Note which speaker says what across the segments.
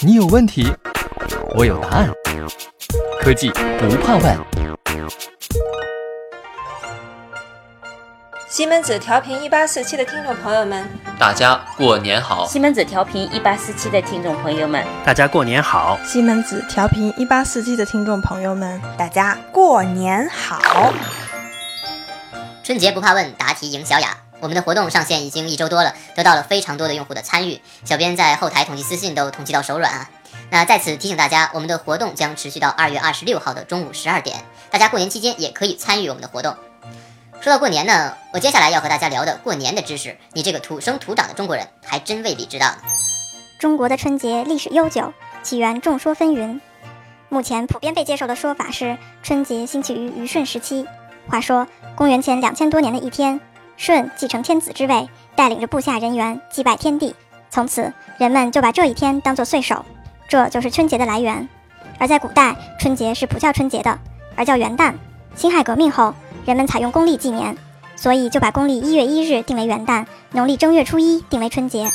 Speaker 1: 你有问题，我有答案。科技不怕问。
Speaker 2: 西门子调频一八四七的听众朋友们，
Speaker 3: 大家过年好！
Speaker 4: 西门子调频一八四七的听众朋友们，
Speaker 5: 大家过年好！
Speaker 6: 西门子调频一八四七的听众朋友们，大家过年好！
Speaker 7: 春节不怕问，答题赢小雅。我们的活动上线已经一周多了，得到了非常多的用户的参与，小编在后台统计私信都统计到手软啊。那在此提醒大家，我们的活动将持续到二月二十六号的中午十二点，大家过年期间也可以参与我们的活动。说到过年呢，我接下来要和大家聊的过年的知识，你这个土生土长的中国人还真未必知道。
Speaker 8: 中国的春节历史悠久，起源众说纷纭。目前普遍被接受的说法是，春节兴起于虞舜时期。话说，公元前两千多年的一天。舜继承天子之位，带领着部下人员祭拜天地，从此人们就把这一天当作岁首，这就是春节的来源。而在古代，春节是不叫春节的，而叫元旦。辛亥革命后，人们采用公历纪年，所以就把公历一月一日定为元旦，农历正月初一定为春节。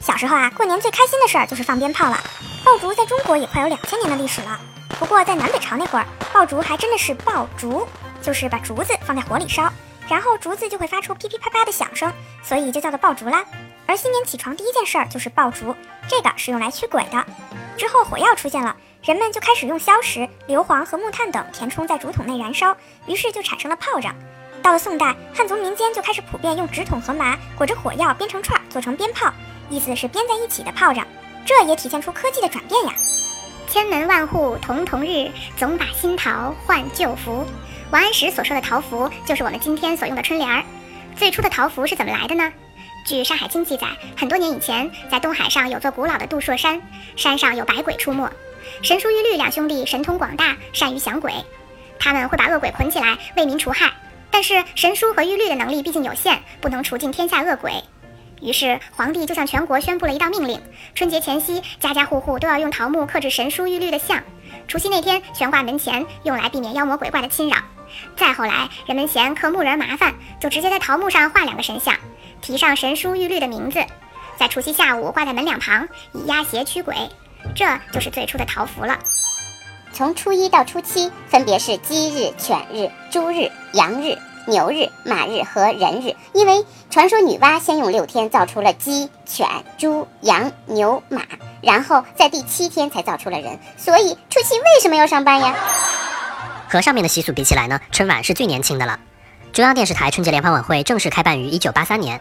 Speaker 9: 小时候啊，过年最开心的事儿就是放鞭炮了。爆竹在中国也快有两千年的历史了，不过在南北朝那会儿，爆竹还真的是爆竹，就是把竹子放在火里烧。然后竹子就会发出噼噼啪啪的响声，所以就叫做爆竹啦。而新年起床第一件事儿就是爆竹，这个是用来驱鬼的。之后火药出现了，人们就开始用硝石、硫磺和木炭等填充在竹筒内燃烧，于是就产生了炮仗。到了宋代，汉族民间就开始普遍用纸筒和麻裹着火药编成串做成鞭炮，意思是编在一起的炮仗。这也体现出科技的转变呀。
Speaker 10: 千门万户曈曈日，总把新桃换旧符。王安石所说的桃符，就是我们今天所用的春联儿。最初的桃符是怎么来的呢？据《山海经》记载，很多年以前，在东海上有座古老的杜朔山，山上有百鬼出没。神书玉律两兄弟神通广大，善于降鬼，他们会把恶鬼捆起来为民除害。但是神书和玉律的能力毕竟有限，不能除尽天下恶鬼。于是皇帝就向全国宣布了一道命令：春节前夕，家家户户都要用桃木刻制神书玉律的像，除夕那天悬挂门前，用来避免妖魔鬼怪的侵扰。再后来，人们嫌刻木人麻烦，就直接在桃木上画两个神像，题上神书玉律的名字，在除夕下午挂在门两旁，以压邪驱鬼。这就是最初的桃符了。
Speaker 7: 从初一到初七，分别是鸡日、犬日、猪日、羊日、牛日、马日和人日。因为传说女娲先用六天造出了鸡、犬、猪、羊、牛、马，然后在第七天才造出了人，所以初七为什么要上班呀？和上面的习俗比起来呢，春晚是最年轻的了。中央电视台春节联欢晚会正式开办于1983年，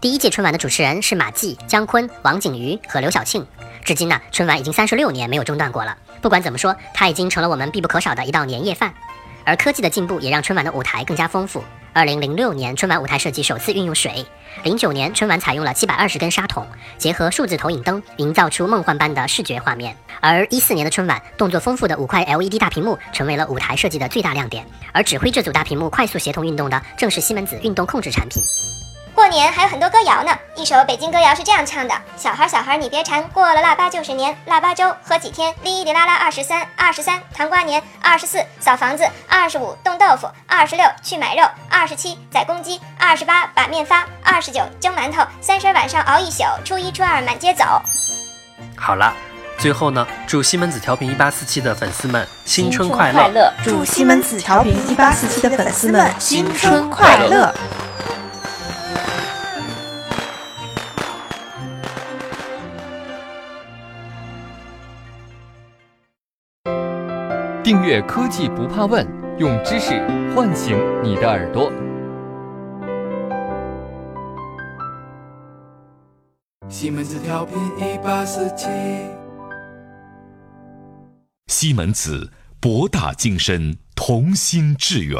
Speaker 7: 第一届春晚的主持人是马季、姜昆、王景瑜和刘晓庆。至今呢，春晚已经三十六年没有中断过了。不管怎么说，它已经成了我们必不可少的一道年夜饭。而科技的进步也让春晚的舞台更加丰富。二零零六年，春晚舞台设计首次运用水；零九年，春晚采用了七百二十根沙筒，结合数字投影灯，营造出梦幻般的视觉画面。而一四年的春晚，动作丰富的五块 LED 大屏幕成为了舞台设计的最大亮点。而指挥这组大屏幕快速协同运动的，正是西门子运动控制产品。
Speaker 9: 过年还有很多歌谣呢，一首北京歌谣是这样唱的：小孩小孩你别馋，过了腊八就是年，腊八粥喝几天，哩哩啦啦二十三，二十三糖瓜年，二十四扫房子，二十五冻豆腐，二十六去买肉，二十七宰公鸡，二十八把面发，二十九蒸馒头，三十晚上熬一宿，初一初二满街走。
Speaker 5: 好了，最后呢，祝西门子调频一八四七的粉丝们新春快乐！
Speaker 6: 祝西门子调频一八四七的粉丝们新春快乐！
Speaker 1: 订阅科技不怕问，用知识唤醒你的耳朵。
Speaker 11: 西门子调频一八四七，
Speaker 12: 西门子博大精深，同心致远。